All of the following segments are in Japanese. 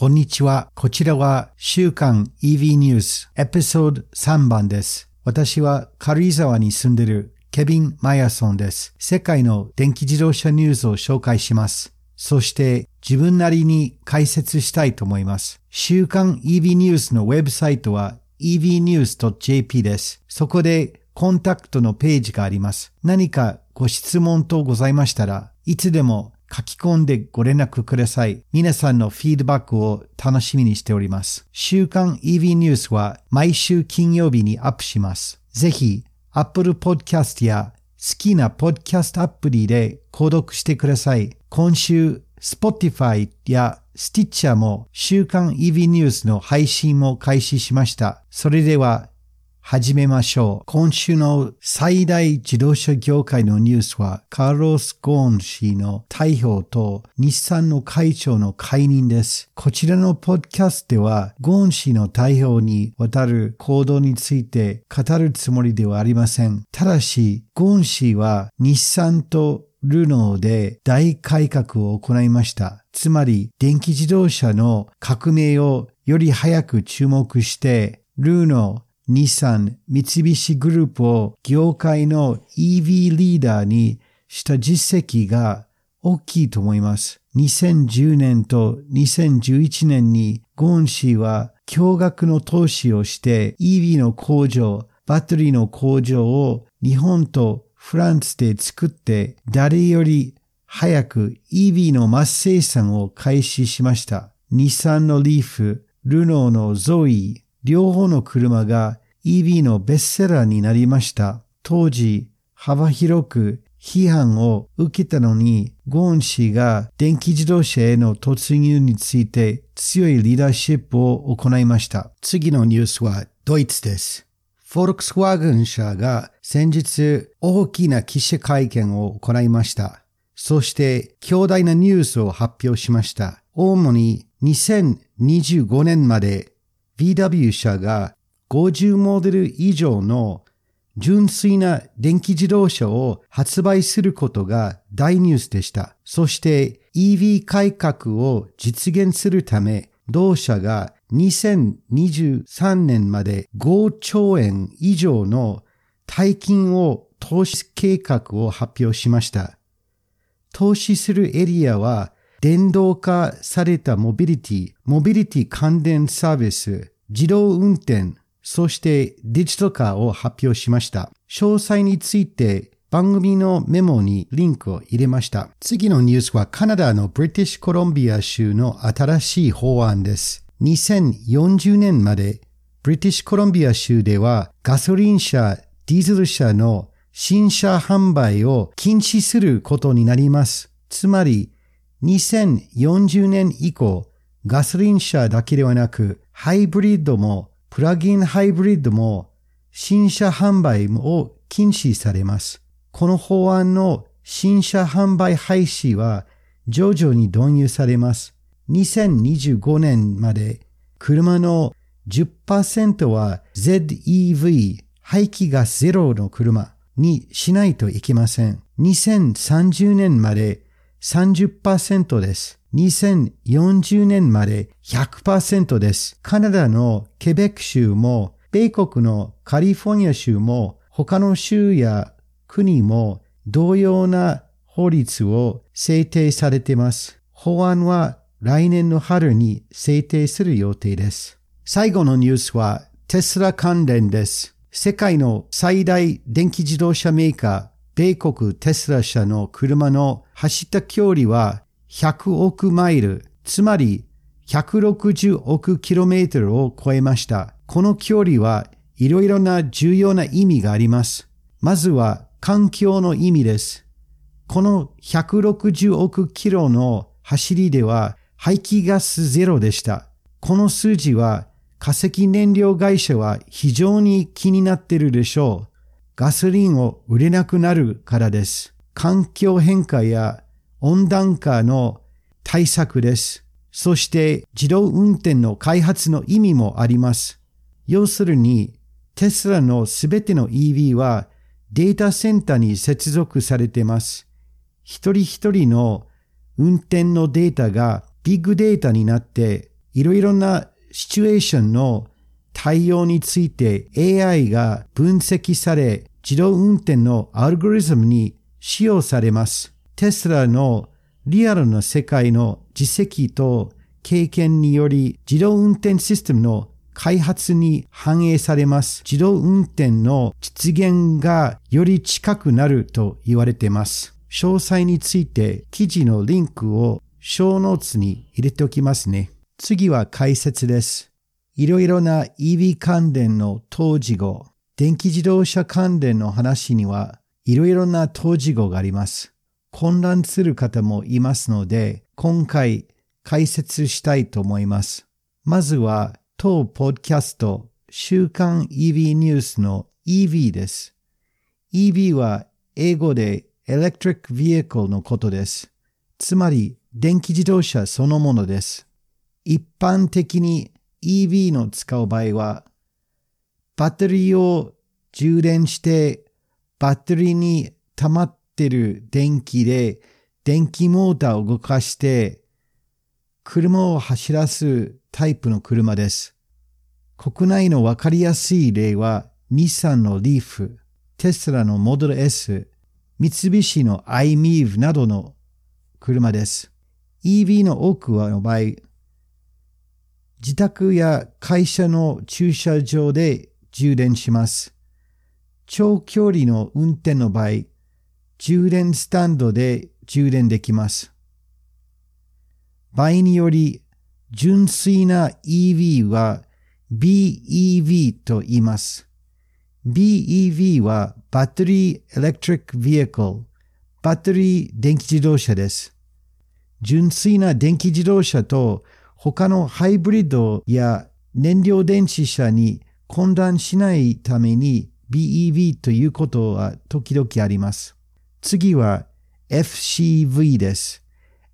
こんにちは。こちらは週刊 EV ニュースエピソード3番です。私は軽井沢に住んでるケビン・マヤソンです。世界の電気自動車ニュースを紹介します。そして自分なりに解説したいと思います。週刊 EV ニュースのウェブサイトは evnews.jp です。そこでコンタクトのページがあります。何かご質問等ございましたらいつでも書き込んでご連絡ください。皆さんのフィードバックを楽しみにしております。週刊 EV ニュースは毎週金曜日にアップします。ぜひ、Apple Podcast や好きなポッドキャストアプリで購読してください。今週、Spotify や Stitcher も週刊 EV ニュースの配信も開始しました。それでは始めましょう。今週の最大自動車業界のニュースは、カーロス・ゴーン氏の逮捕と日産の会長の解任です。こちらのポッドキャストでは、ゴーン氏の逮捕にわたる行動について語るつもりではありません。ただし、ゴーン氏は日産とルノーで大改革を行いました。つまり、電気自動車の革命をより早く注目して、ルノー、日産、三菱グループを業界の EV リーダーにした実績が大きいと思います。2010年と2011年にゴーン氏は驚愕の投資をして EV の工場、バッテリーの工場を日本とフランスで作って誰より早く EV のマス生産を開始しました。日産のリーフ、ルノーのゾイ、両方の車が EV のベストセラーになりました。当時、幅広く批判を受けたのに、ゴーン氏が電気自動車への突入について強いリーダーシップを行いました。次のニュースはドイツです。フォルクスワーゲン社が先日大きな記者会見を行いました。そして強大なニュースを発表しました。主に2025年まで VW 社が50モデル以上の純粋な電気自動車を発売することが大ニュースでした。そして EV 改革を実現するため、同社が2023年まで5兆円以上の大金を投資計画を発表しました。投資するエリアは電動化されたモビリティ、モビリティ関連サービス、自動運転、そしてデジタル化を発表しました。詳細について番組のメモにリンクを入れました。次のニュースはカナダのブリティッシュコロンビア州の新しい法案です。2040年までブリティッシュコロンビア州ではガソリン車、ディーゼル車の新車販売を禁止することになります。つまり2040年以降ガソリン車だけではなくハイブリッドもプラグインハイブリッドも新車販売を禁止されます。この法案の新車販売廃止は徐々に導入されます。2025年まで車の10%は ZEV 排気ガスゼロの車にしないといけません。2030年まで30%です。2040年まで100%です。カナダのケベック州も、米国のカリフォルニア州も、他の州や国も同様な法律を制定されています。法案は来年の春に制定する予定です。最後のニュースはテスラ関連です。世界の最大電気自動車メーカー、米国テスラ社の車の走った距離は100億マイル、つまり160億キロメートルを超えました。この距離はいろいろな重要な意味があります。まずは環境の意味です。この160億キロの走りでは排気ガスゼロでした。この数字は化石燃料会社は非常に気になっているでしょう。ガソリンを売れなくなるからです。環境変化や温暖化の対策です。そして自動運転の開発の意味もあります。要するに、テスラのすべての EV はデータセンターに接続されています。一人一人の運転のデータがビッグデータになっていろいろなシチュエーションの対応について AI が分析され、自動運転のアルゴリズムに使用されます。テスラのリアルな世界の実績と経験により自動運転システムの開発に反映されます。自動運転の実現がより近くなると言われています。詳細について記事のリンクを小ノーツに入れておきますね。次は解説です。いろいろな EV 関連の当時語、電気自動車関連の話にはいろいろな当時語があります。混乱する方もいますので、今回解説したいと思います。まずは当ポッドキャスト週刊 EV ニュースの EV です。EV は英語で Electric Vehicle のことです。つまり電気自動車そのものです。一般的に EV の使う場合は、バッテリーを充電してバッテリーに溜まってる電気で電気モーターを動かして車を走らすタイプの車です。国内のわかりやすい例は、日産のリーフ、テスラのモデル S、三菱の iMEV などの車です。EV の多くはの場合、自宅や会社の駐車場で充電します。長距離の運転の場合、充電スタンドで充電できます。場合により、純粋な EV は BEV と言います。BEV はバッテリーエレクトリック・ビエコル、バッテリー電気自動車です。純粋な電気自動車と他のハイブリッドや燃料電池車に混乱しないために BEV ということは時々あります。次は FCV です。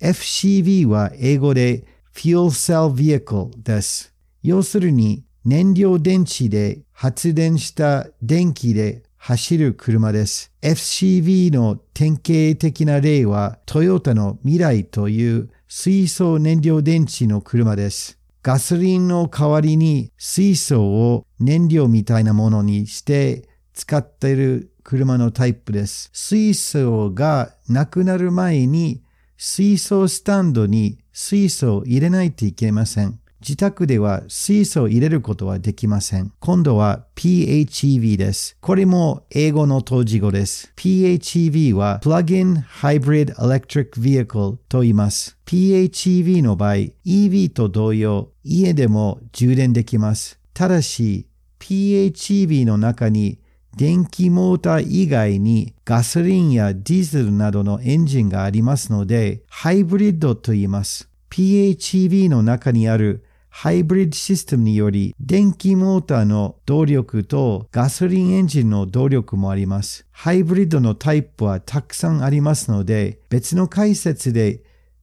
FCV は英語で Fuel Cell Vehicle です。要するに燃料電池で発電した電気で走る車です。FCV の典型的な例はトヨタの未来という水素燃料電池の車です。ガソリンの代わりに水素を燃料みたいなものにして使っている車のタイプです。水素がなくなる前に水素スタンドに水素を入れないといけません。自宅では水素を入れることはできません。今度は PHEV です。これも英語の当時語です。PHEV は Plug-in Hybrid Electric Vehicle と言います。PHEV の場合、EV と同様、家でも充電できます。ただし、PHEV の中に電気モーター以外にガソリンやディーゼルなどのエンジンがありますので、ハイブリッドと言います。PHEV の中にあるハイブリッドシステムにより、電気モーターの動力とガソリンエンジンの動力もあります。ハイブリッドのタイプはたくさんありますので、別の解説で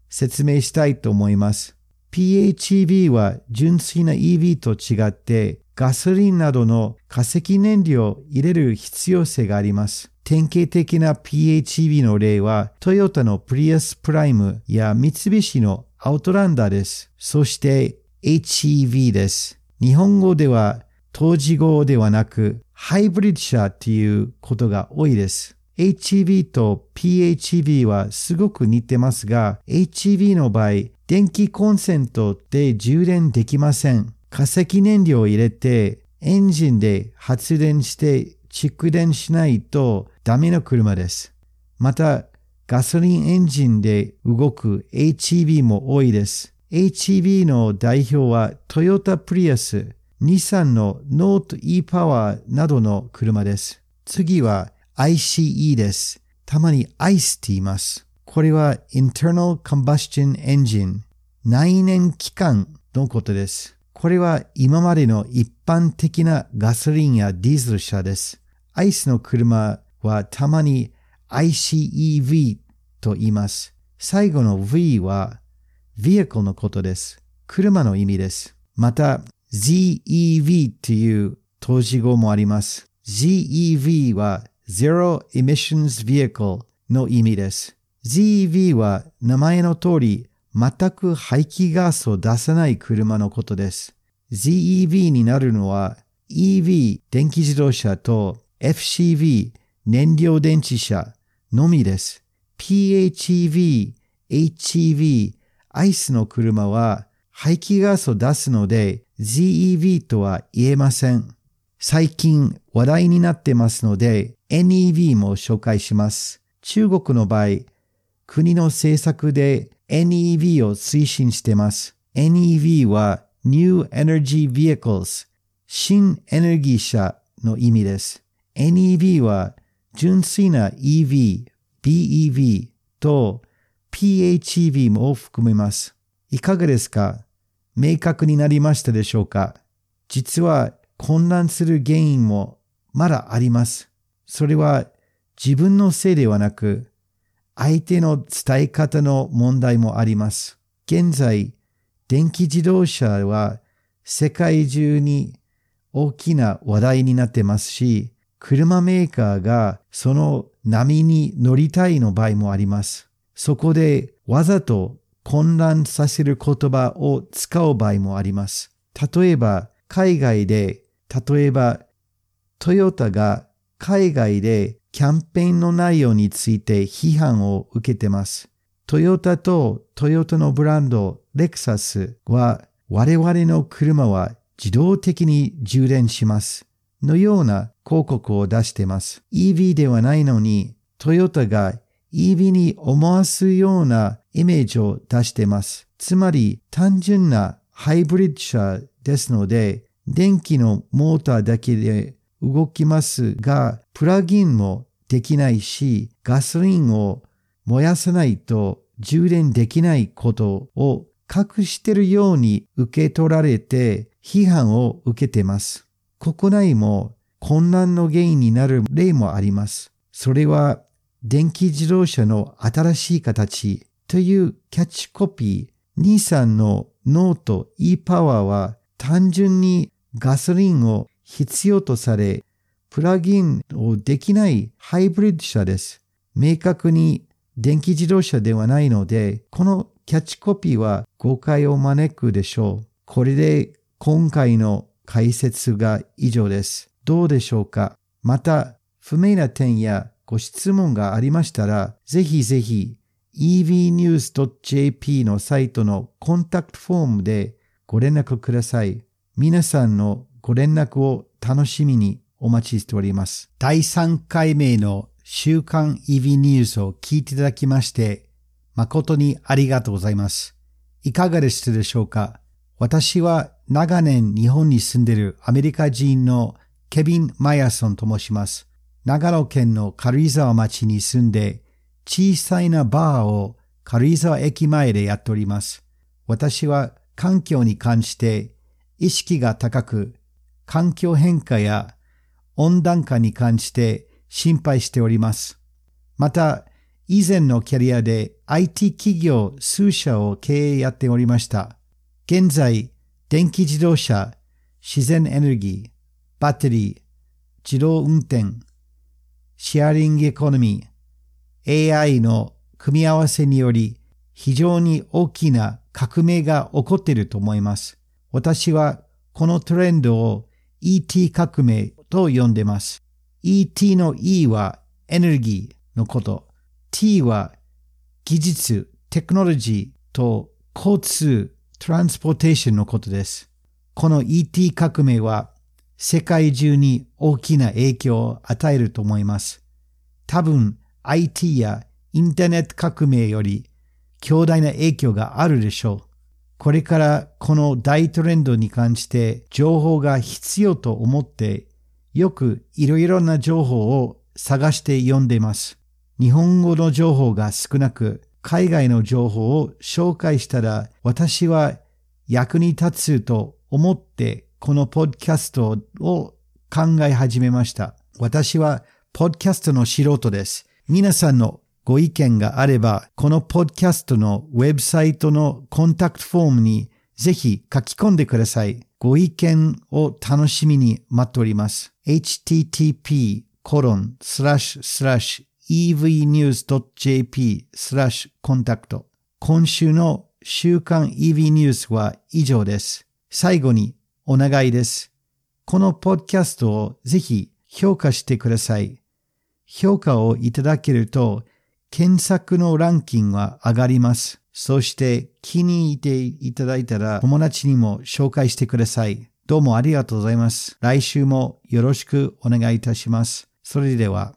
説明したいと思います。PHEV は純粋な EV と違って、ガソリンなどの化石燃料を入れる必要性があります。典型的な PHEV の例は、トヨタのプリアスプライムや三菱のアウトランダーです。そして HEV です。日本語では当時語ではなく、ハイブリッド車っていうことが多いです。HEV と PHEV はすごく似てますが、HEV の場合、電気コンセントで充電できません。化石燃料を入れてエンジンで発電して蓄電しないとダメな車です。また、ガソリンエンジンで動く HEV も多いです。HEV の代表はトヨタプリアス、日産のノート e パワーなどの車です。次は ICE です。たまに ICE って言います。これは Internal Combustion Engine 内燃機関のことです。これは今までの一般的なガソリンやディーゼル車です。アイスの車はたまに ICEV と言います。最後の V は vehicle のことです。車の意味です。また ZEV という投資語もあります。ZEV は Zero Emissions Vehicle の意味です。ZEV は名前の通り全く排気ガスを出さない車のことです。ZEV になるのは EV 電気自動車と FCV 燃料電池車のみです。PHEV、HEV、アイスの車は排気ガスを出すので ZEV とは言えません。最近話題になってますので NEV も紹介します。中国の場合、国の政策で NEV を推進しています。NEV は New Energy Vehicles 新エネルギー車の意味です。NEV は純粋な EV、BEV と PHEV も含めます。いかがですか？明確になりましたでしょうか？実は混乱する原因もまだあります。それは自分のせいではなく、相手の伝え方の問題もあります。現在、電気自動車は世界中に大きな話題になってますし、車メーカーがその波に乗りたいの場合もあります。そこでわざと混乱させる言葉を使う場合もあります。例えば、海外で、例えば、トヨタが海外でキャンペーンの内容について批判を受けてます。トヨタとトヨタのブランド、レクサスは我々の車は自動的に充電します。のような広告を出してます。EV ではないのに、トヨタが EV に思わすようなイメージを出してます。つまり単純なハイブリッド車ですので、電気のモーターだけで動きますが、プラグインもできないし、ガソリンを燃やさないと充電できないことを隠してるように受け取られて批判を受けています。国内も混乱の原因になる例もあります。それは電気自動車の新しい形というキャッチコピー、ニーサンのノート e パワーは単純にガソリンを必要とされ、プラグインをできないハイブリッド車です。明確に電気自動車ではないので、このキャッチコピーは誤解を招くでしょう。これで今回の解説が以上です。どうでしょうか？また、不明な点やご質問がありましたら、ぜひぜひ evnews.jp のサイトのコンタクトフォームでご連絡ください。皆さんのご連絡を楽しみにお待ちしております。第3回目の週刊 EV ニュースを聞いていただきまして、誠にありがとうございます。いかがでしたでしょうか？私は長年日本に住んでいるアメリカ人のケビン・マヤソンと申します。長野県の軽井沢町に住んで小さいなバーを軽井沢駅前でやっております。私は環境に関して意識が高く、環境変化や温暖化に関して心配しております。また、以前のキャリアで IT 企業数社を経営やっておりました。現在、電気自動車、自然エネルギー、バッテリー、自動運転、シェアリングエコノミー、AI の組み合わせにより非常に大きな革命が起こっていると思います。私はこのトレンドを ET 革命と呼んでます。ET の E はエネルギーのこと。T は技術、テクノロジーと交通、トランスポーテーションのことです。この ET 革命は世界中に大きな影響を与えると思います。多分 IT やインターネット革命より強大な影響があるでしょう。これからこの大トレンドに関して情報が必要と思ってよくいろいろな情報を探して読んでいます。日本語の情報が少なく海外の情報を紹介したら私は役に立つと思ってこのポッドキャストを考え始めました。私はポッドキャストの素人です。皆さんのご意見があれば、このポッドキャストのウェブサイトのコンタクトフォームにぜひ書き込んでください。ご意見を楽しみに待っております。http コロンスラッシュスラッシュ evnews.jp スラッシュコンタクト今週の週刊 EV ニュースは以上です。最後にお願いです。このポッドキャストをぜひ評価してください。評価をいただけると検索のランキングは上がります。そして気に入っていただいたら友達にも紹介してください。どうもありがとうございます。来週もよろしくお願いいたします。それでは。